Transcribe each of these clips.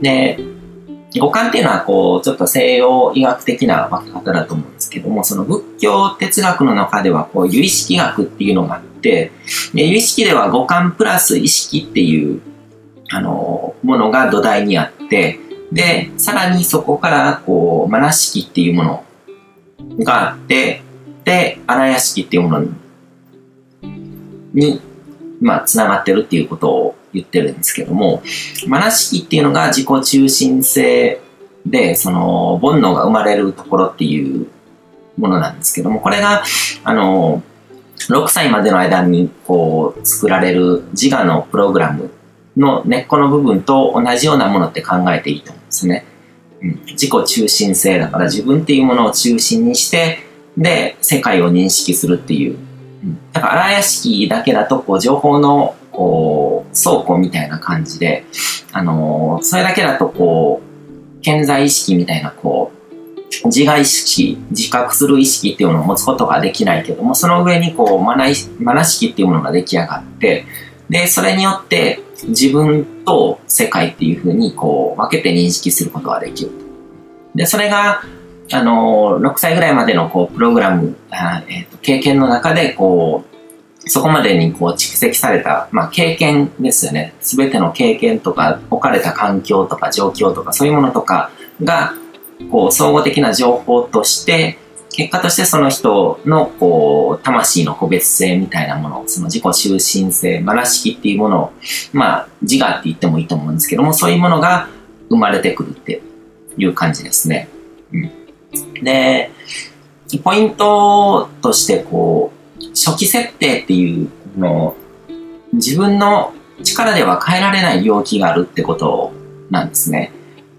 で、五感っていうのは、こう、ちょっと西洋医学的な分け方だと思うんですけども、その仏教哲学の中では、こう、有意識学っていうのがあって、で有意識では五感プラス意識っていう、あの、ものが土台にあって、で、さらにそこから、こう、マナ式っていうものがあって、で、荒屋敷っていうものに、まあ、つながってるっていうことを言ってるんですけども、マナ式っていうのが自己中心性で、その、煩悩が生まれるところっていうものなんですけども、これが、あの、6歳までの間にこう作られる自我のプログラムの根っこの部分と同じようなものって考えていいと思うんですね。自己中心性だから自分っていうものを中心にして、で、世界を認識するっていう。だから荒屋敷だけだと、こう、情報の、こう、倉庫みたいな感じで、あのー、それだけだと、こう、健在意識みたいな、こう、自我意識、自覚する意識っていうのを持つことができないけども、その上にこう、マナマナ式っていうものが出来上がって、で、それによって自分と世界っていうふうにこう分けて認識することができる。で、それが、あの、6歳ぐらいまでのこうプログラム、あえーと、経験の中でこう、そこまでにこう蓄積された、まあ、経験ですよね。すべての経験とか、置かれた環境とか状況とか、そういうものとかが、こう、総合的な情報として、結果としてその人の、こう、魂の個別性みたいなもの、その自己中心性、まなしきっていうものを、まあ、自我って言ってもいいと思うんですけども、そういうものが生まれてくるっていう感じですね。うん。で、ポイントとして、こう、初期設定っていうの自分の力では変えられない領域があるってことなんですね。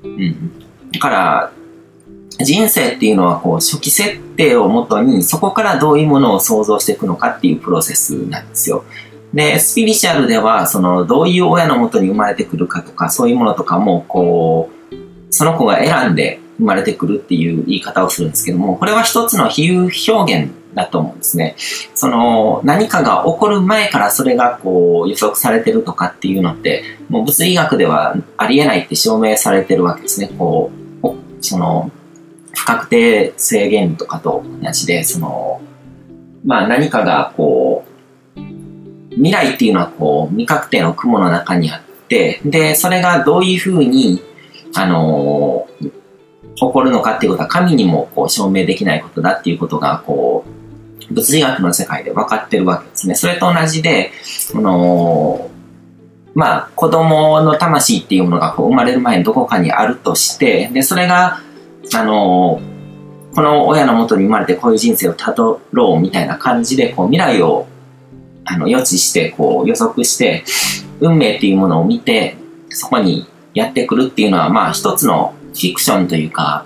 うん。だから、人生っていうのはこう初期設定をもとにそこからどういうものを想像していくのかっていうプロセスなんですよ。で、スピリチュアルではそのどういう親のもとに生まれてくるかとかそういうものとかもこうその子が選んで生まれてくるっていう言い方をするんですけどもこれは一つの比喩表現だと思うんですね。その何かが起こる前からそれがこう予測されてるとかっていうのってもう物理学ではありえないって証明されてるわけですね。こうその不確定制限とかと同じで、その、まあ何かがこう、未来っていうのはこう、未確定の雲の中にあって、で、それがどういうふうに、あの起こるのかっていうことは神にもこう証明できないことだっていうことが、こう、物理学の世界で分かってるわけですね。それと同じで、あのまあ、子供の魂っていうものがこう生まれる前にどこかにあるとして、で、それが、あのこの親のもとに生まれてこういう人生をたどろうみたいな感じでこう未来をあの予知してこう予測して運命っていうものを見てそこにやってくるっていうのはまあ一つのフィクションというか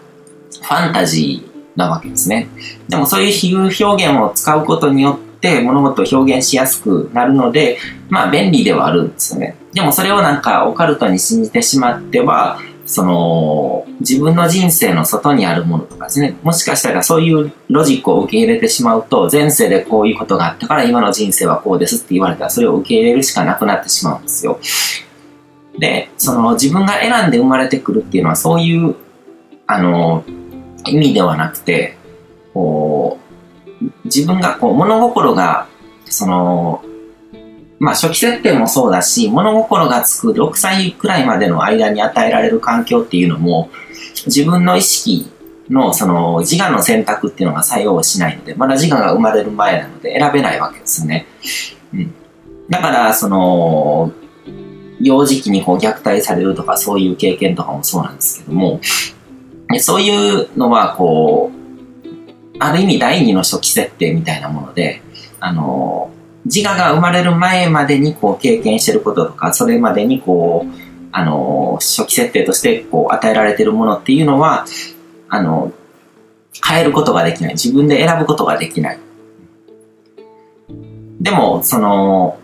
ファンタジーなわけですね。でもそういう比喩表現を使うことによって物事を表現しやすくなるのでまあ便利ではあるんですよね。でもそれをなんかオカルトに信じてしまってはその、自分の人生の外にあるものとかですね、もしかしたらそういうロジックを受け入れてしまうと、前世でこういうことがあったから今の人生はこうですって言われたら、それを受け入れるしかなくなってしまうんですよ。で、その自分が選んで生まれてくるっていうのはそういう、あの、意味ではなくて、こう、自分がこう物心が、その、まあ初期設定もそうだし、物心がつく6歳くらいまでの間に与えられる環境っていうのも、自分の意識のその自我の選択っていうのが作用しないので、まだ自我が生まれる前なので選べないわけですね。うん。だから、その、幼児期にこう虐待されるとかそういう経験とかもそうなんですけども、そういうのはこう、ある意味第二の初期設定みたいなもので、あの、自我が生まれる前までにこう経験してることとか、それまでにこう、あの、初期設定としてこう与えられてるものっていうのは、あの、変えることができない。自分で選ぶことができない。でも、その、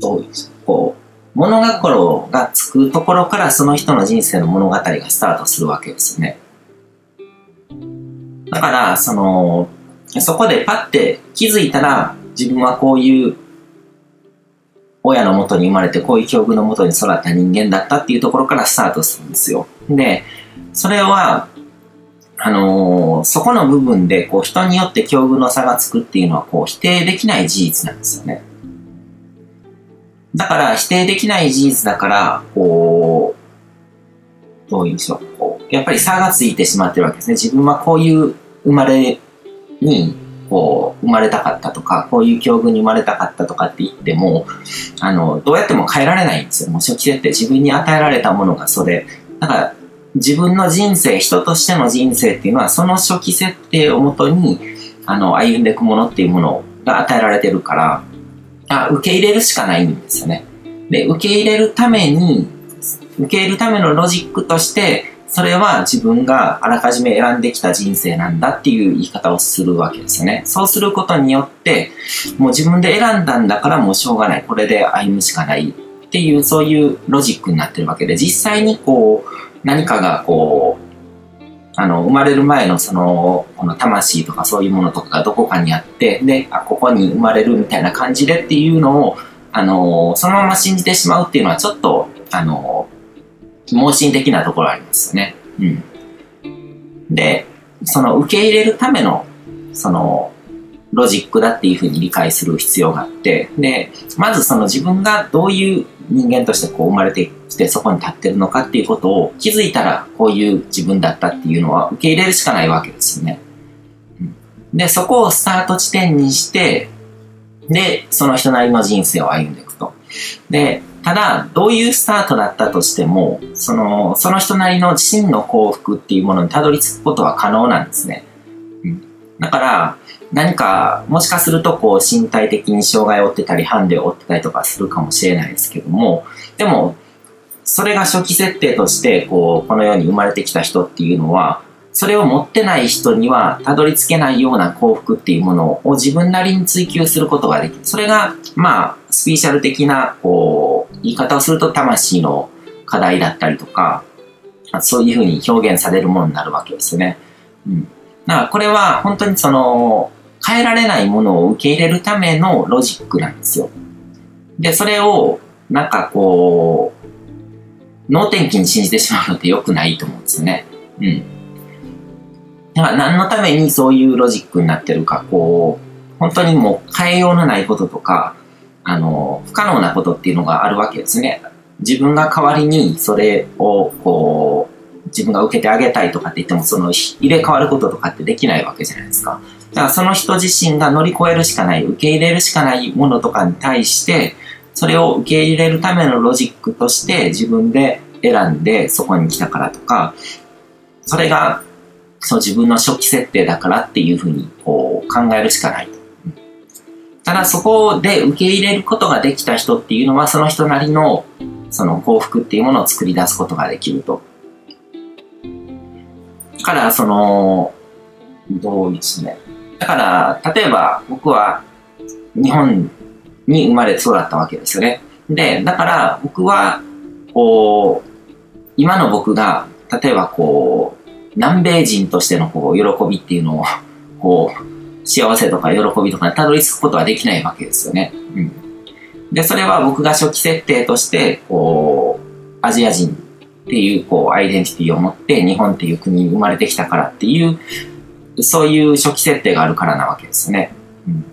どうですこう、物心がつくところからその人の人生の物語がスタートするわけですよね。だから、その、そこでパッて気づいたら自分はこういう親のもとに生まれてこういう境遇のもとに育った人間だったっていうところからスタートするんですよ。で、それは、あのー、そこの部分でこう人によって境遇の差がつくっていうのはこう否定できない事実なんですよね。だから否定できない事実だから、こう、どういうんでしょう。こうやっぱり差がついてしまってるわけですね。自分はこういう生まれに、こう、生まれたかったとか、こういう境遇に生まれたかったとかって言っても、あの、どうやっても変えられないんですよ。もう初期設定、自分に与えられたものがそれ。だから、自分の人生、人としての人生っていうのは、その初期設定をもとに、あの、歩んでいくものっていうものが与えられてるから、あ、受け入れるしかないんですよね。で、受け入れるために、受け入れるためのロジックとして、それは自分があらかじめ選んできた人生なんだっていう言い方をするわけですよね。そうすることによって、もう自分で選んだんだからもうしょうがない。これで歩むしかないっていう、そういうロジックになってるわけで、実際にこう、何かがこう、あの、生まれる前のその、この魂とかそういうものとかがどこかにあって、で、あ、ここに生まれるみたいな感じでっていうのを、あの、そのまま信じてしまうっていうのはちょっと、あの、盲信的なところありますよね。うん。で、その受け入れるための、その、ロジックだっていうふうに理解する必要があって、で、まずその自分がどういう人間としてこう生まれてきてそこに立ってるのかっていうことを気づいたらこういう自分だったっていうのは受け入れるしかないわけですよね。で、そこをスタート地点にして、で、その人なりの人生を歩んでいくと。で、ただ、どういうスタートだったとしても、その、その人なりの真の幸福っていうものにたどり着くことは可能なんですね。うん、だから、何か、もしかすると、こう、身体的に障害を負ってたり、ハンデを負ってたりとかするかもしれないですけども、でも、それが初期設定として、こう、この世に生まれてきた人っていうのは、それを持ってない人にはたどり着けないような幸福っていうものを自分なりに追求することができる。それが、まあ、スピーシャル的な、こう、言い方をすると魂の課題だったりとか、そういうふうに表現されるものになるわけですよね。うん。だからこれは本当にその、変えられないものを受け入れるためのロジックなんですよ。で、それを、なんかこう、脳天気に信じてしまうのって良くないと思うんですよね。うん。だから何のためにそういうロジックになってるか、こう、本当にもう変えようのないこととか、あの、不可能なことっていうのがあるわけですね。自分が代わりにそれを、こう、自分が受けてあげたいとかって言っても、その入れ替わることとかってできないわけじゃないですか。だからその人自身が乗り越えるしかない、受け入れるしかないものとかに対して、それを受け入れるためのロジックとして自分で選んでそこに来たからとか、それがそう自分の初期設定だからっていうふうにこう考えるしかない。ただそこで受け入れることができた人っていうのはその人なりのその幸福っていうものを作り出すことができると。だからその、どうですね。だから、例えば僕は日本に生まれ育ったわけですよね。で、だから僕は、こう、今の僕が、例えばこう、南米人としてのこう喜びっていうのを、こう、幸せとか喜びとかにたどり着くことはできないわけですよね。うん。で、それは僕が初期設定として、こう、アジア人っていう、こう、アイデンティティを持って日本っていう国に生まれてきたからっていう、そういう初期設定があるからなわけですね。うん。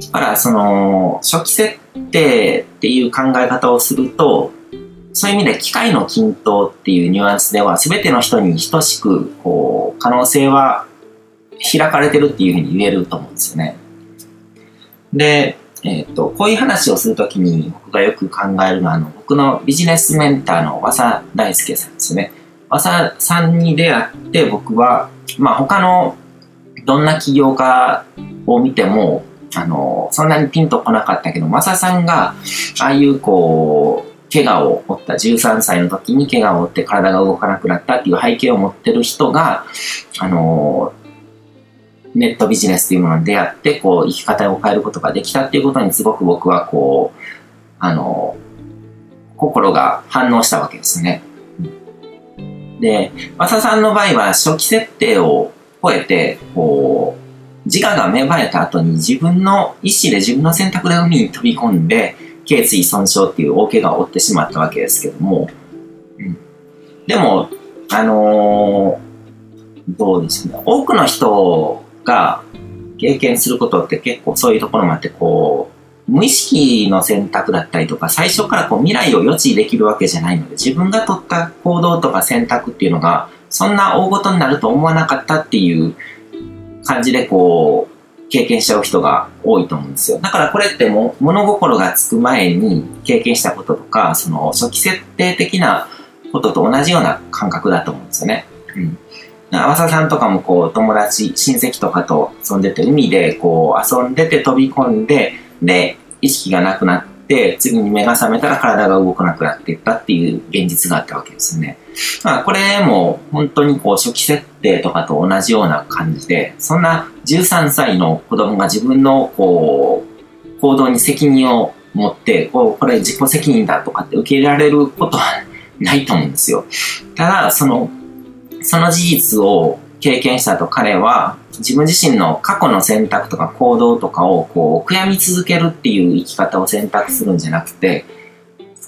だから、その、初期設定っていう考え方をすると、そういう意味で機械の均等っていうニュアンスでは全ての人に等しくこう可能性は開かれてるっていうふうに言えると思うんですよね。で、えっ、ー、と、こういう話をするときに僕がよく考えるのはあの僕のビジネスメンターの和佐大輔さんですね。和佐さんに出会って僕は、まあ他のどんな起業家を見てもあの、そんなにピンとこなかったけど、マサさんが、ああいうこう、怪我を負った、13歳の時に怪我を負って体が動かなくなったっていう背景を持ってる人が、あのネットビジネスというものに出会って、こう、生き方を変えることができたっていうことにすごく僕はこう、あの心が反応したわけですね。で、マサさんの場合は初期設定を超えて、こう、自我が芽生えた後に自分の意思で自分の選択で海に飛び込んで、頸椎損傷っていう大怪我を負ってしまったわけですけども、うん、でも、あのー、どうですね、多くの人が経験することって結構そういうところもあって、こう、無意識の選択だったりとか、最初からこう未来を予知できるわけじゃないので、自分が取った行動とか選択っていうのが、そんな大ごとになると思わなかったっていう感じでこう、経験しちゃう人が多いと思うんですよ。だからこれっても物心がつく前に経験したこととか、その初期設定的なことと同じような感覚だと思うんですよね。うん。淡沢さんとかもこう友達、親戚とかと遊んでて海でこう遊んでて飛び込んで、で、意識がなくなって、次に目が覚めたら体が動かなくなっていったっていう現実があったわけですよね。まあこれも本当にこう初期設定とかと同じような感じで、そんな13歳の子供が自分のこう行動に責任を持って、こうこれ自己責任だとかって受け入れられることはないと思うんですよ。ただ、その、その事実を経験したと彼は自分自身の過去の選択とか行動とかをこう悔やみ続けるっていう生き方を選択するんじゃなくて、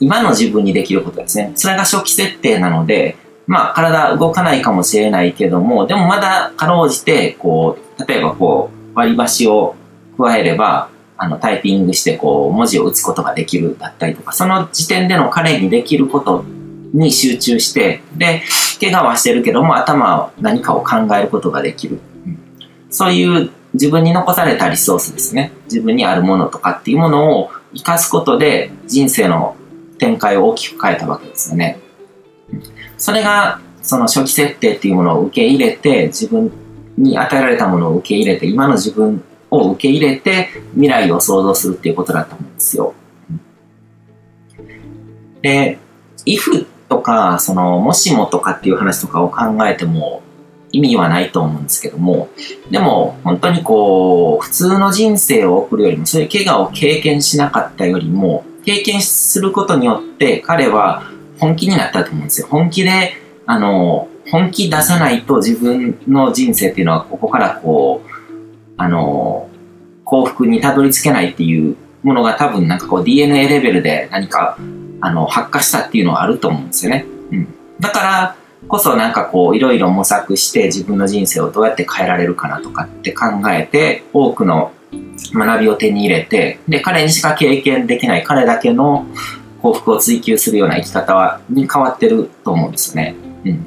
今の自分にできることですね。それが初期設定なので、まあ体動かないかもしれないけども、でもまだかろうじて、こう、例えばこう、割り箸を加えれば、あの、タイピングしてこう、文字を打つことができるだったりとか、その時点での彼にできることに集中して、で、怪我はしてるけども頭は何かを考えることができる。そういう自分に残されたリソースですね。自分にあるものとかっていうものを活かすことで人生の展開を大きく変えたわけですよね。それが、その初期設定っていうものを受け入れて、自分に与えられたものを受け入れて、今の自分を受け入れて、未来を想像するっていうことだと思うんですよ。で、if とか、その、もしもとかっていう話とかを考えても意味はないと思うんですけども、でも、本当にこう、普通の人生を送るよりも、そういう怪我を経験しなかったよりも、経験することによって彼は本気になったと思うんですよ。本気で、あの、本気出さないと自分の人生っていうのはここからこう、あの、幸福にたどり着けないっていうものが多分なんかこう DNA レベルで何かあの、発火したっていうのはあると思うんですよね。うん。だからこそなんかこう、いろいろ模索して自分の人生をどうやって変えられるかなとかって考えて、多くの学びを手に入れて、で、彼にしか経験できない彼だけの幸福を追求するような生き方は、に変わってると思うんですよね。うん。